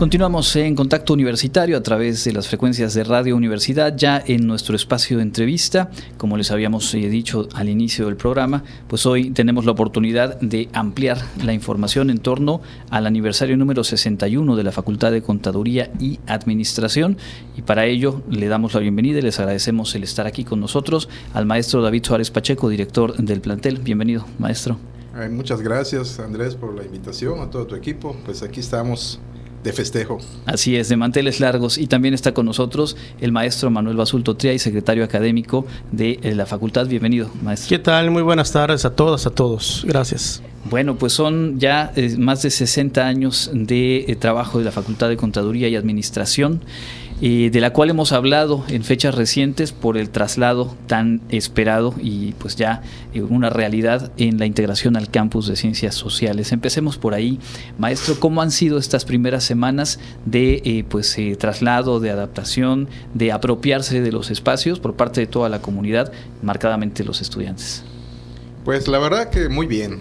Continuamos en contacto universitario a través de las frecuencias de Radio Universidad, ya en nuestro espacio de entrevista. Como les habíamos eh, dicho al inicio del programa, pues hoy tenemos la oportunidad de ampliar la información en torno al aniversario número 61 de la Facultad de Contaduría y Administración. Y para ello le damos la bienvenida y les agradecemos el estar aquí con nosotros al maestro David Suárez Pacheco, director del plantel. Bienvenido, maestro. Muchas gracias, Andrés, por la invitación, a todo tu equipo. Pues aquí estamos de festejo. Así es, de manteles largos. Y también está con nosotros el maestro Manuel Basulto Tria, secretario académico de eh, la facultad. Bienvenido, maestro. ¿Qué tal? Muy buenas tardes a todas, a todos. Gracias. Bueno, pues son ya eh, más de 60 años de eh, trabajo de la Facultad de Contaduría y Administración de la cual hemos hablado en fechas recientes por el traslado tan esperado y pues ya eh, una realidad en la integración al campus de ciencias sociales. Empecemos por ahí, maestro, ¿cómo han sido estas primeras semanas de eh, pues eh, traslado, de adaptación, de apropiarse de los espacios por parte de toda la comunidad, marcadamente los estudiantes? Pues la verdad que muy bien.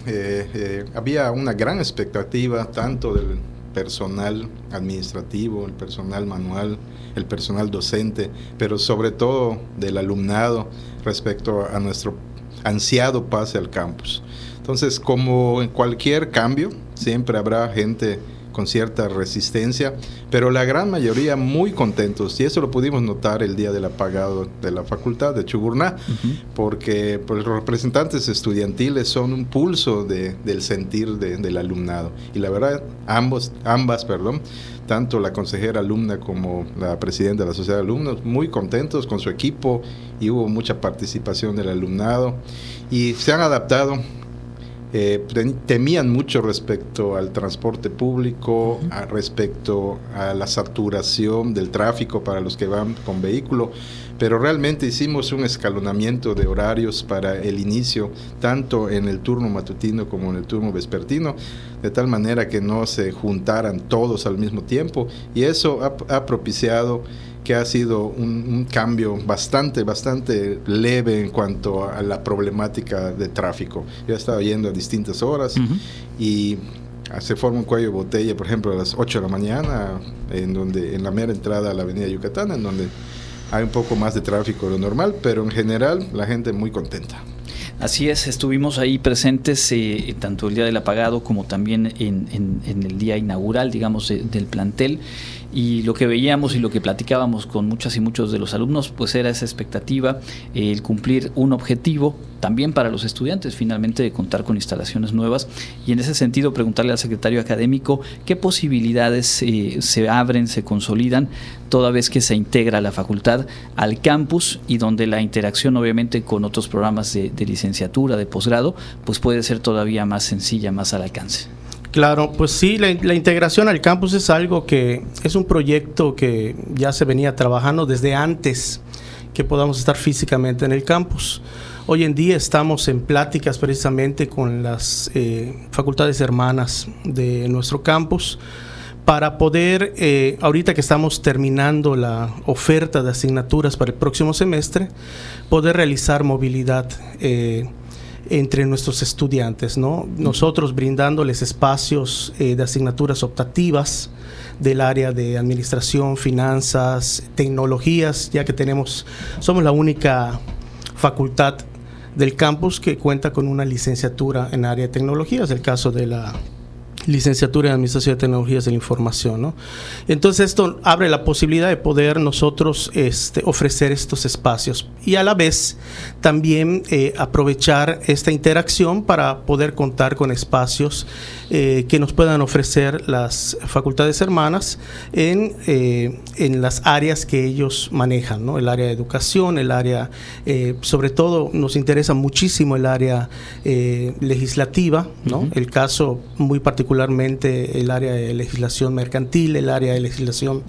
había una gran expectativa tanto del personal administrativo, el personal manual, el personal docente, pero sobre todo del alumnado respecto a nuestro ansiado pase al campus. Entonces, como en cualquier cambio, siempre habrá gente con cierta resistencia, pero la gran mayoría muy contentos. Y eso lo pudimos notar el día del apagado de la facultad de Chuburná, porque pues, los representantes estudiantiles son un pulso del sentir del alumnado. Y la verdad ambos, ambas, perdón, tanto la consejera alumna como la presidenta de la sociedad de alumnos, muy contentos con su equipo y hubo mucha participación del alumnado. Y se han adaptado eh, temían mucho respecto al transporte público, respecto a la saturación del tráfico para los que van con vehículo, pero realmente hicimos un escalonamiento de horarios para el inicio, tanto en el turno matutino como en el turno vespertino, de tal manera que no se juntaran todos al mismo tiempo y eso ha propiciado que ha sido un, cambio bastante, bastante leve en cuanto a la problemática de tráfico. Yo he estado yendo a distintas horas y se forma un cuello de botella, por ejemplo, a las 8 de la mañana, en, donde, en la mera entrada a la avenida Yucatán, en donde hay un poco más de tráfico de lo normal, pero en general la gente muy contenta. Así es, estuvimos ahí presentes eh, tanto el día del apagado como también en, el día inaugural, digamos, del plantel. Y lo que veíamos y lo que platicábamos con muchas y muchos de los alumnos, pues era esa expectativa, el cumplir un objetivo también para los estudiantes, finalmente de contar con instalaciones nuevas y en ese sentido preguntarle al secretario académico qué posibilidades eh, se abren, se consolidan toda vez que se integra la facultad al campus y donde la interacción obviamente con otros programas de, de licenciatura, de posgrado, pues puede ser todavía más sencilla, más al alcance. Claro, pues sí, la, integración al campus es algo que es un proyecto que ya se venía trabajando desde antes que podamos estar físicamente en el campus. Hoy en día estamos en pláticas precisamente con las eh, facultades hermanas de nuestro campus para poder, eh, ahorita que estamos terminando la oferta de asignaturas para el próximo semestre, poder realizar movilidad. Eh, entre nuestros estudiantes, ¿no? Nosotros brindándoles espacios eh, de asignaturas optativas del área de administración, finanzas, tecnologías, ya que tenemos, somos la única facultad del campus que cuenta con una licenciatura en área de tecnologías, el caso de la licenciatura en Administración de Tecnologías de la Información. ¿no? Entonces esto abre la posibilidad de poder nosotros este, ofrecer estos espacios y a la vez también eh, aprovechar esta interacción para poder contar con espacios eh, que nos puedan ofrecer las facultades hermanas en, eh, en las áreas que ellos manejan, ¿no? el área de educación, el área, sobre todo nos interesa muchísimo el área legislativa, ¿no? el caso muy particular particularmente el área de legislación mercantil, el área de legislación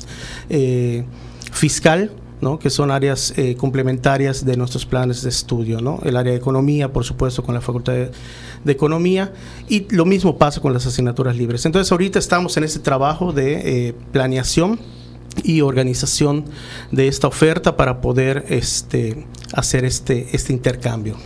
eh, fiscal, ¿no? que son áreas eh, complementarias de nuestros planes de estudio. ¿no? El área de economía, por supuesto, con la Facultad de, Economía, y lo mismo pasa con las asignaturas libres. Entonces, ahorita estamos en ese trabajo de eh, planeación y organización de esta oferta para poder este, hacer este, este intercambio.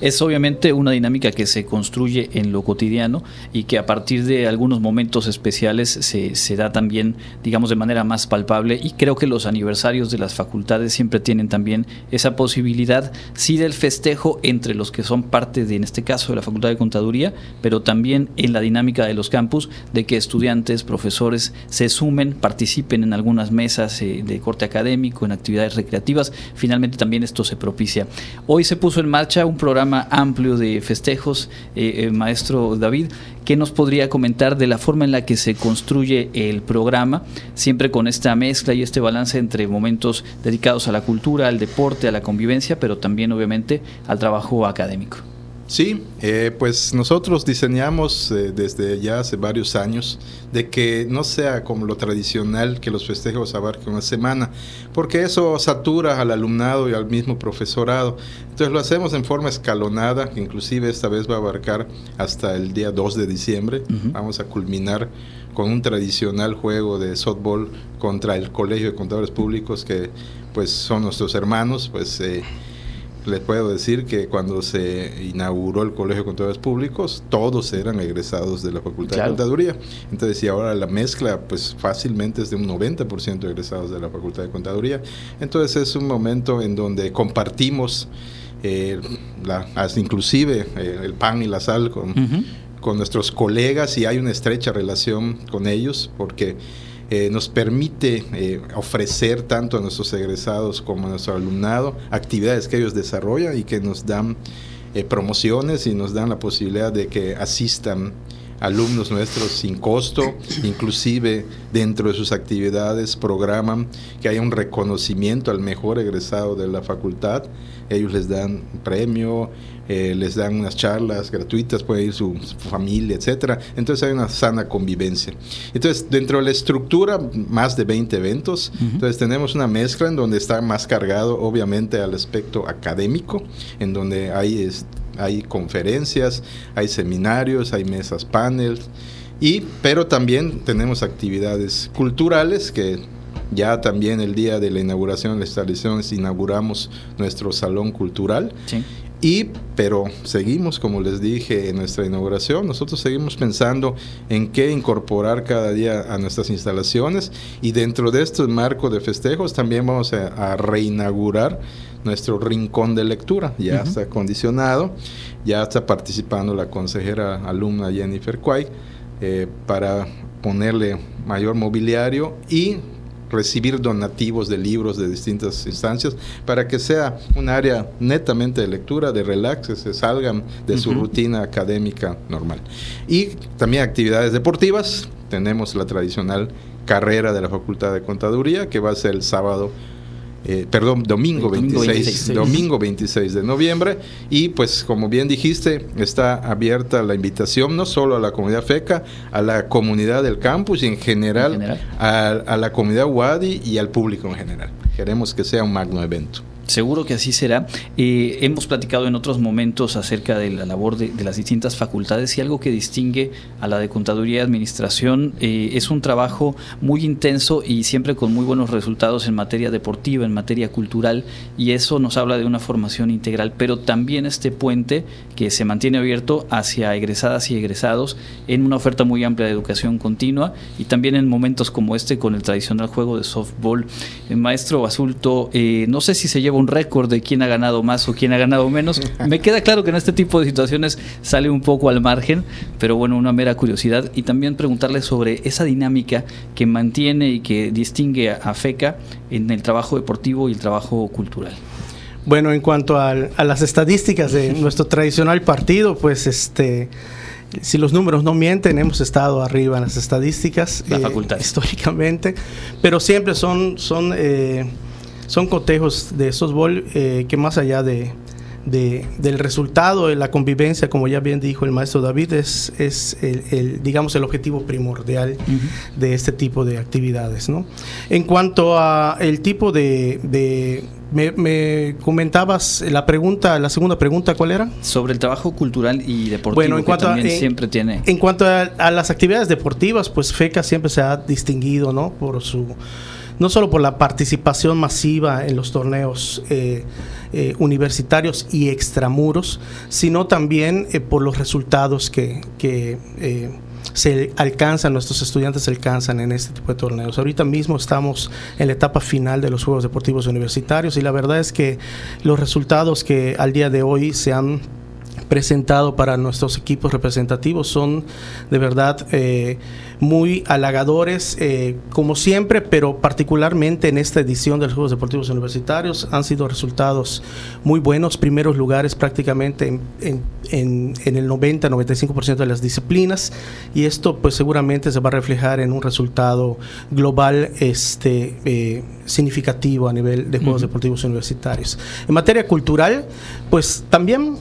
Es obviamente una dinámica que se construye en lo cotidiano y que a partir de algunos momentos especiales se, se, da también, digamos, de manera más palpable. Y creo que los aniversarios de las facultades siempre tienen también esa posibilidad, sí del festejo entre los que son parte de, en este caso, de la Facultad de Contaduría, pero también en la dinámica de los campus, de que estudiantes, profesores se sumen, participen en algunas mesas eh, de corte académico, en actividades recreativas, finalmente también esto se propicia. Hoy se puso en marcha un programa amplio de festejos, eh, eh, maestro David, ¿qué nos podría comentar de la forma en la que se construye el programa, siempre con esta mezcla y este balance entre momentos dedicados a la cultura, al deporte, a la convivencia, pero también obviamente al trabajo académico? Sí, eh, pues nosotros diseñamos eh, desde ya hace varios años de que no sea como lo tradicional que los festejos abarquen una semana, porque eso satura al alumnado y al mismo profesorado. Entonces lo hacemos en forma escalonada, que inclusive esta vez va a abarcar hasta el día 2 de diciembre. Vamos a culminar con un tradicional juego de softball contra el Colegio de Contadores Públicos, que pues son nuestros hermanos, pues... Eh, les puedo decir que cuando se inauguró el Colegio de Contadores Públicos, todos eran egresados de la Facultad de Contaduría. Entonces, y ahora la mezcla, pues fácilmente es de un 90% egresados de la Facultad de Contaduría. Entonces, es un momento en donde compartimos, eh, la, inclusive eh, el pan y la sal con, con nuestros colegas y hay una estrecha relación con ellos, porque eh, nos permite eh, ofrecer tanto a nuestros egresados como a nuestro alumnado actividades que ellos desarrollan y que nos dan eh, promociones y nos dan la posibilidad de que asistan alumnos nuestros sin costo, inclusive dentro de sus actividades programan que haya un reconocimiento al mejor egresado de la facultad. Ellos les dan premio, eh, les dan unas charlas gratuitas, puede ir su, familia, etcétera. Entonces hay una sana convivencia. Entonces, dentro de la estructura, más de 20 eventos. Entonces, tenemos una mezcla en donde está más cargado, obviamente, al aspecto académico, en donde hay, hay conferencias, hay seminarios, hay mesas, paneles. Y, pero también tenemos actividades culturales que ya también el día de la inauguración de la instalación inauguramos nuestro salón cultural. Sí. Y, pero seguimos, como les dije en nuestra inauguración, nosotros seguimos pensando en qué incorporar cada día a nuestras instalaciones y dentro de este marco de festejos también vamos a, reinaugurar nuestro rincón de lectura. Ya está acondicionado, ya está participando la consejera alumna Jennifer Quay eh, para ponerle mayor mobiliario y recibir donativos de libros de distintas instancias para que sea un área netamente de lectura, de relax, que se salgan de su rutina académica normal. Y también actividades deportivas. Tenemos la tradicional carrera de la Facultad de Contaduría que va a ser el sábado eh, perdón, domingo 26, domingo 26 de noviembre. Y pues como bien dijiste, está abierta la invitación no solo a la comunidad FECA, a la comunidad del campus y en general, A, a la comunidad WADI y al público en general. Queremos que sea un magno evento. Seguro que así será. Eh, hemos platicado en otros momentos acerca de la labor de, las distintas facultades y algo que distingue a la de Contaduría y Administración eh, es un trabajo muy intenso y siempre con muy buenos resultados en materia deportiva, en materia cultural y eso nos habla de una formación integral, pero también este puente que se mantiene abierto hacia egresadas y egresados en una oferta muy amplia de educación continua y también en momentos como este con el tradicional juego de softball. El maestro Basulto, eh, no sé si se lleva un récord de quién ha ganado más o quién ha ganado menos. Me queda claro que en este tipo de situaciones sale un poco al margen, pero bueno, una mera curiosidad. Y también preguntarle sobre esa dinámica que mantiene y que distingue a FECA en el trabajo deportivo y el trabajo cultural. Bueno, en cuanto a, las estadísticas de nuestro tradicional partido, pues este si los números no mienten, hemos estado arriba en las estadísticas La facultad. Eh, históricamente, pero siempre son, son eh, son cotejos de softball eh, que más allá de, del resultado de la convivencia, como ya bien dijo el maestro David, es, es el, digamos el objetivo primordial de este tipo de actividades. ¿no? En cuanto a el tipo de, me, comentabas la pregunta, la segunda pregunta, ¿cuál era? Sobre el trabajo cultural y deportivo bueno, en cuanto también siempre tiene. En cuanto a, a, las actividades deportivas, pues FECA siempre se ha distinguido, ¿no? Por su no solo por la participación masiva en los torneos eh, eh, universitarios y extramuros, sino también por los resultados que, que se alcanzan, nuestros estudiantes alcanzan en este tipo de torneos. Ahorita mismo estamos en la etapa final de los Juegos Deportivos Universitarios y la verdad es que los resultados que al día de hoy se han presentado para nuestros equipos representativos. Son de verdad eh, muy halagadores, eh, como siempre, pero particularmente en esta edición de los Juegos Deportivos Universitarios han sido resultados muy buenos, primeros lugares prácticamente en, en, en el 90-95% de las disciplinas y esto pues seguramente se va a reflejar en un resultado global este, eh, significativo a nivel de Juegos Deportivos Universitarios. En materia cultural, pues también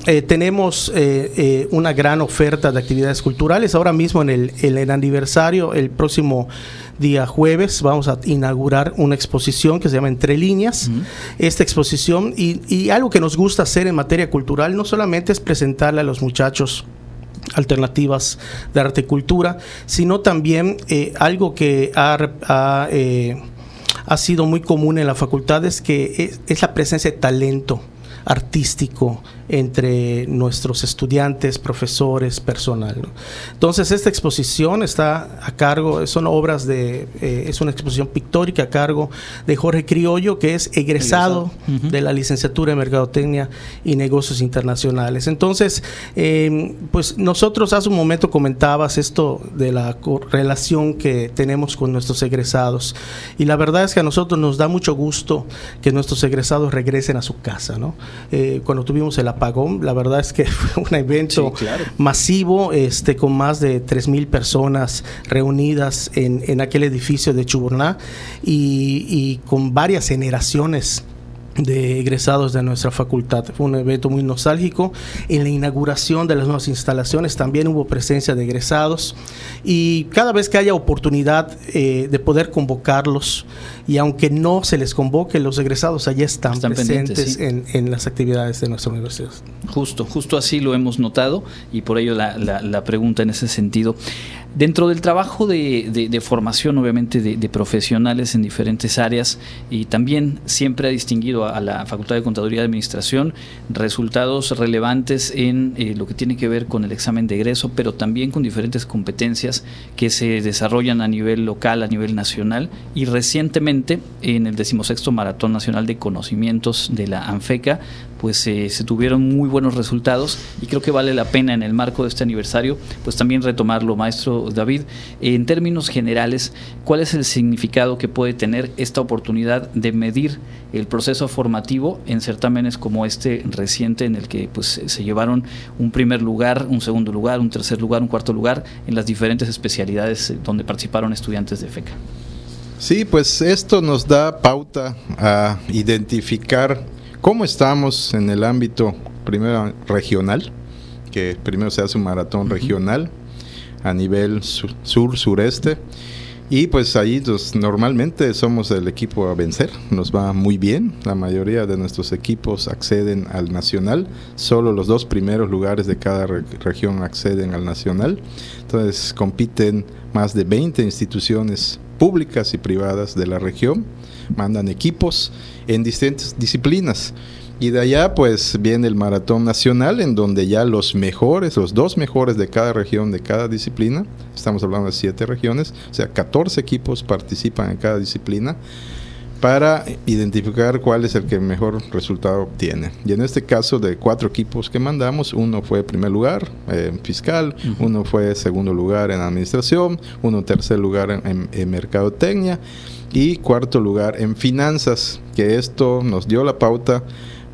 eh, tenemos una gran oferta de actividades culturales. Ahora mismo en el, en el aniversario el próximo día jueves vamos a inaugurar una exposición que se llama Entre Líneas. Esta exposición y, algo que nos gusta hacer en materia cultural no solamente es presentarle a los muchachos alternativas de arte y cultura, sino también eh, algo que ha, eh, ha, sido muy común en la facultad es que es la presencia de talento artístico entre nuestros estudiantes, profesores, personal. Entonces, esta exposición está a cargo, son obras de, eh, es una exposición pictórica a cargo de Jorge Criollo, que es egresado, de la licenciatura en Mercadotecnia y Negocios Internacionales. Entonces, em, pues nosotros hace un momento comentabas esto de la relación que tenemos con nuestros egresados. Y la verdad es que a nosotros nos da mucho gusto que nuestros egresados regresen a su casa. ¿no? Eh, cuando tuvimos el apagón. La verdad es que fue un evento masivo, este, con más de 3.000 personas reunidas en, en aquel edificio de Chuburná y, y con varias generaciones de egresados de nuestra facultad. Fue un evento muy nostálgico. En la inauguración de las nuevas instalaciones también hubo presencia de egresados y cada vez que haya oportunidad eh, de poder convocarlos y aunque no se les convoque, los egresados allá están, presentes en, en, las actividades de nuestra universidad. Justo, justo así lo hemos notado y por ello la, la, la pregunta en ese sentido. Dentro del trabajo de, formación, obviamente, de, profesionales en diferentes áreas, y también siempre ha distinguido a, la Facultad de Contaduría y Administración resultados relevantes en eh, lo que tiene que ver con el examen de egreso, pero también con diferentes competencias que se desarrollan a nivel local, a nivel nacional, y recientemente en el decimosexto Maratón Nacional de Conocimientos de la ANFECA, pues eh, se tuvieron muy buenos resultados y creo que vale la pena en el marco de este aniversario, pues también retomarlo, maestro David. En términos generales, ¿cuál es el significado que puede tener esta oportunidad de medir el proceso formativo en certámenes como este reciente en el que pues se llevaron un primer lugar, un segundo lugar, un tercer lugar, un cuarto lugar en las diferentes especialidades donde participaron estudiantes de FECA? Sí, pues esto nos da pauta a identificar ¿Cómo estamos en el ámbito primero regional? Que primero se hace un maratón regional a nivel sur, sureste. Y pues ahí pues, normalmente somos el equipo a vencer, nos va muy bien, la mayoría de nuestros equipos acceden al nacional, solo los dos primeros lugares de cada región acceden al nacional, entonces compiten más de 20 instituciones públicas y privadas de la región, mandan equipos en distintas disciplinas. Y de allá pues viene el maratón nacional en donde ya los mejores, los dos mejores de cada región, de cada disciplina, estamos hablando de siete regiones, o sea, 14 equipos participan en cada disciplina para identificar cuál es el que mejor resultado obtiene. Y en este caso de cuatro equipos que mandamos, uno fue primer lugar en fiscal, uno fue segundo lugar en administración, uno tercer lugar en, en mercadotecnia y cuarto lugar en finanzas, que esto nos dio la pauta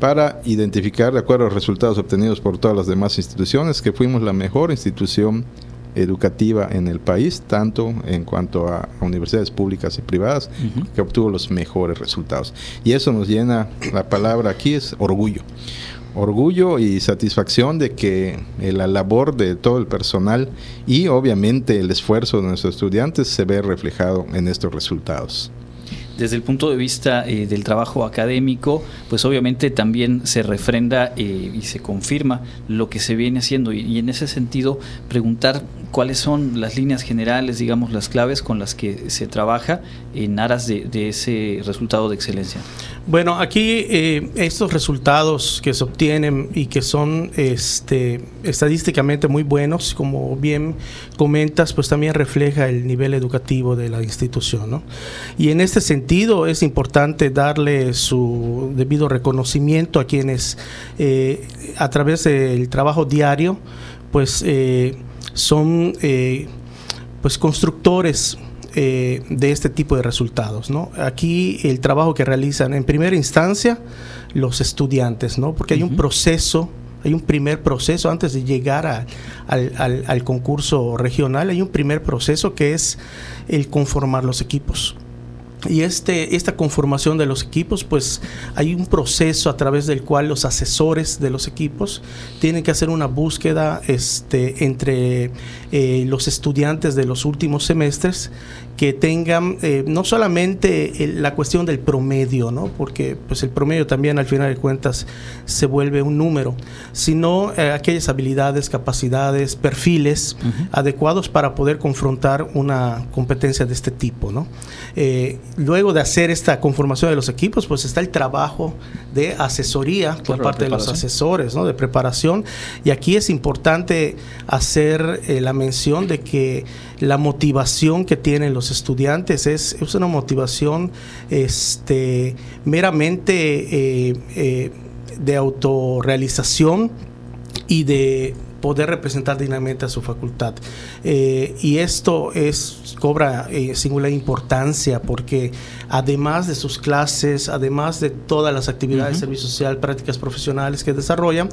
para identificar, de acuerdo a los resultados obtenidos por todas las demás instituciones, que fuimos la mejor institución educativa en el país, tanto en cuanto a universidades públicas y privadas, que obtuvo los mejores resultados. Y eso nos llena, la palabra aquí es orgullo. Orgullo y satisfacción de que la labor de todo el personal y obviamente el esfuerzo de nuestros estudiantes se ve reflejado en estos resultados desde el punto de vista eh, del trabajo académico, pues obviamente también se refrenda eh, y se confirma lo que se viene haciendo. Y, en ese sentido, preguntar cuáles son las líneas generales, digamos, las claves con las que se trabaja en aras de, ese resultado de excelencia. Bueno, aquí eh, estos resultados que se obtienen y que son este, estadísticamente muy buenos, como bien comentas, pues también refleja el nivel educativo de la institución. ¿no? Y en este sentido es importante darle su debido reconocimiento a quienes eh, a través del trabajo diario, pues eh, son eh, pues constructores eh, de este tipo de resultados. ¿no? Aquí el trabajo que realizan en primera instancia los estudiantes, ¿no? porque hay un proceso hay un primer proceso antes de llegar al, concurso regional, hay un primer proceso que es el conformar los equipos. Y este, esta conformación de los equipos, pues hay un proceso a través del cual los asesores de los equipos tienen que hacer una búsqueda este, entre eh, los estudiantes de los últimos semestres que tengan eh, no solamente la cuestión del promedio, ¿no? porque pues el promedio también al final de cuentas se vuelve un número, sino eh, aquellas habilidades, capacidades, perfiles adecuados para poder confrontar una competencia de este tipo. ¿no? Luego de hacer esta conformación de los equipos, pues está el trabajo de asesoría por parte de los asesores, ¿no? de preparación, y aquí es importante hacer la mención de que la motivación que tienen los estudiantes es, es una motivación este, meramente eh, eh, de autorrealización y de poder representar dignamente a su facultad. Eh, y esto es, cobra singular importancia porque además de sus clases, además de todas las actividades de servicio social, prácticas profesionales que desarrollan,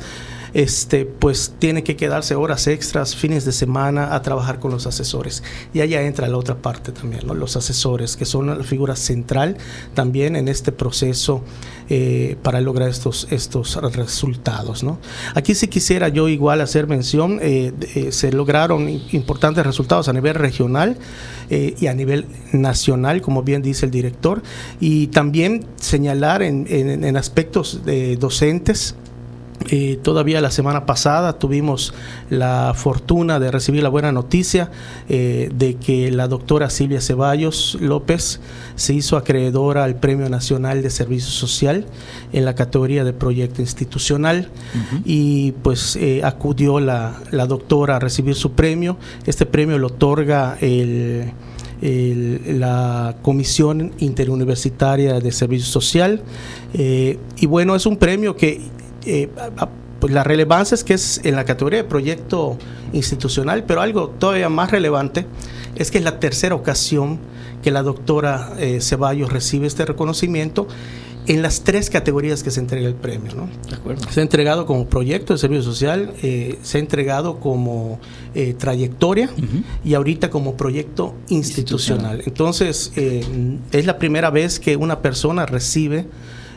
este, pues tiene que quedarse horas extras, fines de semana a trabajar con los asesores. Y allá entra la otra parte también, los asesores, que son la figura central también en este proceso eh, para lograr estos, estos resultados. Aquí sí quisiera yo igual hacer eh, eh, se lograron importantes resultados a nivel regional y a nivel nacional, como bien dice el director, y también señalar en, en aspectos de docentes, eh, todavía la semana pasada tuvimos la fortuna de recibir la buena noticia eh, de que la doctora Silvia Ceballos López se hizo acreedora al Premio Nacional de Servicio Social en la categoría de proyecto institucional y pues eh, acudió la, doctora a recibir su premio. Este premio lo otorga la Comisión Interuniversitaria de Servicio Social. y bueno, es un premio que eh, pues la relevancia es que es en la categoría de proyecto institucional, pero algo todavía más relevante es que es la tercera ocasión que la doctora eh, Ceballos recibe este reconocimiento en las tres categorías que se entrega el premio. ¿no? Se ha entregado como proyecto de servicio social, eh, se ha entregado como trayectoria y ahorita como proyecto institucional. Entonces, es la primera vez que una persona recibe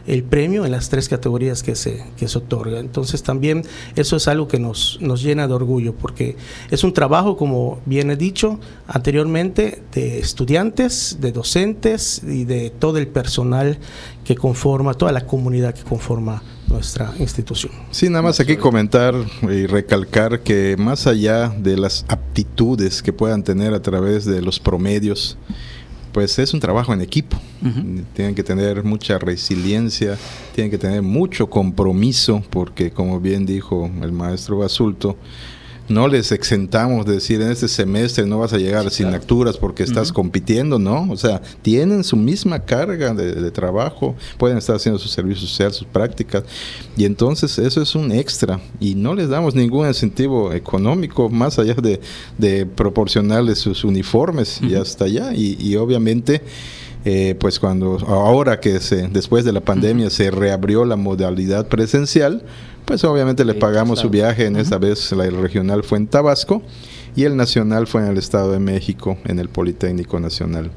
el premio en las tres categorías que se, que se otorga. Entonces también eso es algo que nos, nos llena de orgullo porque es un trabajo, como bien he dicho anteriormente, de estudiantes, de docentes y de todo el personal que conforma, toda la comunidad que conforma nuestra institución. Sí, nada más aquí comentar y recalcar que más allá de las aptitudes que puedan tener a través de los promedios, pues es un trabajo en equipo. Tienen que tener mucha resiliencia, tienen que tener mucho compromiso, porque como bien dijo el maestro Basulto, no les exentamos de decir en este semestre no vas a llegar sin lecturas porque estás compitiendo, ¿no? O sea, tienen su misma carga de, trabajo, pueden estar haciendo su servicio social, sus prácticas, y entonces eso es un extra y no les damos ningún incentivo económico más allá de, proporcionarles sus uniformes y hasta allá, y, obviamente... Eh, pues cuando ahora que se después de la pandemia se reabrió la modalidad presencial, pues obviamente le pagamos su viaje, en esta vez el regional fue en Tabasco y el nacional fue en el Estado de México, en el Politécnico Nacional.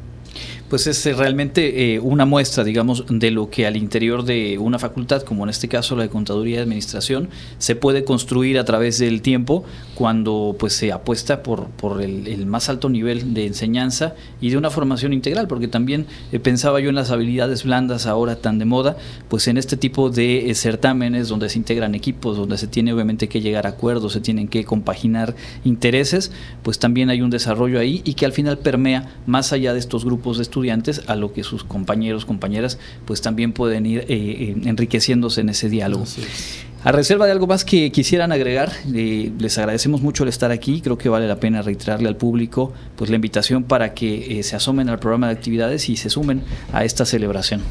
Pues es eh, realmente eh, una muestra, digamos, de lo que al interior de una facultad, como en este caso la de Contaduría y Administración, se puede construir a través del tiempo cuando pues se apuesta por, por el, más alto nivel de enseñanza y de una formación integral, porque también eh, pensaba yo en las habilidades blandas ahora tan de moda, pues en este tipo de certámenes donde se integran equipos, donde se tiene obviamente que llegar a acuerdos, se tienen que compaginar intereses, pues también hay un desarrollo ahí y que al final permea más allá de estos grupos de estudiantes estudiantes a lo que sus compañeros, compañeras, pues también pueden ir eh, eh, enriqueciéndose en ese diálogo. A reserva de algo más que quisieran agregar, eh, les agradecemos mucho el estar aquí. Creo que vale la pena reiterarle al público pues la invitación para que se asomen al programa de actividades y se sumen a esta celebración.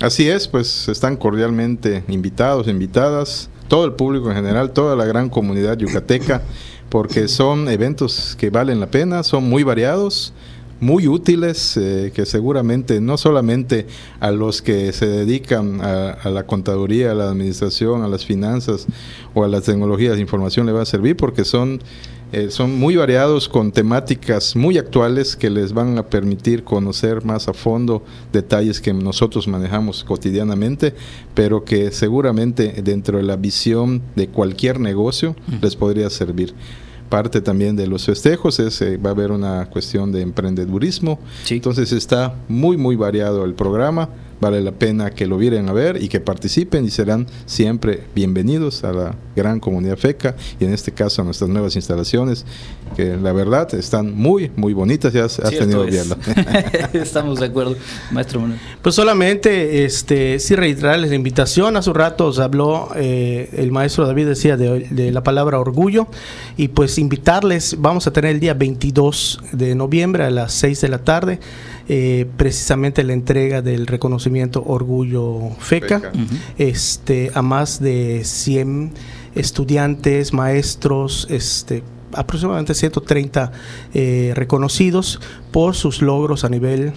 Así es, pues están cordialmente invitados, invitadas, todo el público en general, toda la gran comunidad yucateca, porque son eventos que valen la pena, son muy variados muy útiles eh, que seguramente no solamente a los que se dedican a, la contaduría, a la administración, a las finanzas o a las tecnologías de información le va a servir porque son, eh, son muy variados con temáticas muy actuales que les van a permitir conocer más a fondo detalles que nosotros manejamos cotidianamente, pero que seguramente dentro de la visión de cualquier negocio les podría servir parte también de los festejos es eh, va a haber una cuestión de emprendedurismo. Entonces está muy muy variado el programa vale la pena que lo vienen a ver y que participen y serán siempre bienvenidos a la gran comunidad FECA y en este caso a nuestras nuevas instalaciones que la verdad están muy muy bonitas ya has, tenido verlo estamos de acuerdo maestro pues solamente este sí reiterarles la invitación hace un rato os habló eh, el maestro David decía de, de, la palabra orgullo y pues invitarles vamos a tener el día 22 de noviembre a las 6 de la tarde eh, precisamente la entrega del reconocimiento Orgullo FECA, este, a más de 100 estudiantes, maestros, este, aproximadamente 130 eh, reconocidos por sus logros a nivel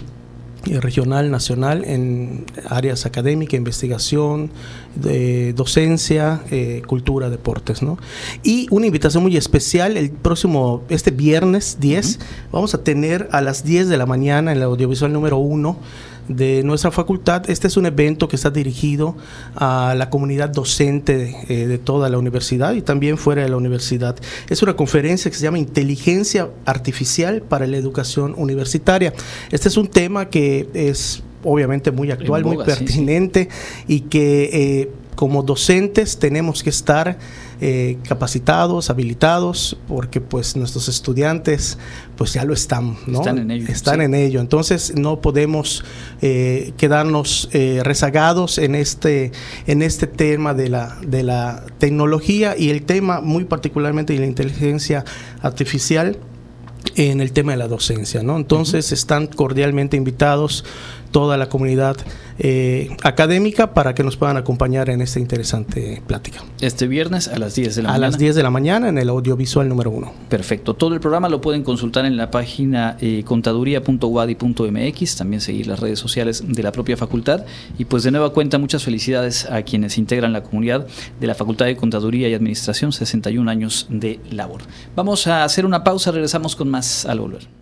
regional, nacional, en áreas académicas, investigación, de docencia, eh, cultura, deportes. ¿no? Y una invitación muy especial, el próximo, este viernes 10, vamos a tener a las 10 de la mañana en el audiovisual número 1 de nuestra facultad. Este es un evento que está dirigido a la comunidad docente eh, de, toda la universidad y también fuera de la universidad. Es una conferencia que se llama Inteligencia Artificial para la Educación Universitaria. Este es un tema que es obviamente muy actual, muy pertinente y que eh, como docentes tenemos que estar eh, capacitados, habilitados, porque pues nuestros estudiantes pues ya lo están, ¿no? Están en ello. Están en ello. Entonces no podemos eh, quedarnos eh, rezagados en este, en este tema de la, de la tecnología y el tema muy particularmente de la inteligencia artificial en el tema de la docencia, ¿no? Entonces están cordialmente invitados toda la comunidad eh, académica para que nos puedan acompañar en esta interesante plática. Este viernes a las 10 de la mañana. A las 10 de la mañana en el audiovisual número 1. Perfecto. Todo el programa lo pueden consultar en la página eh, contaduría.wadi.mx, también seguir las redes sociales de la propia facultad. Y pues de nueva cuenta, muchas felicidades a quienes integran la comunidad de la Facultad de Contaduría y Administración, 61 años de labor. Vamos a hacer una pausa, regresamos con más al volver.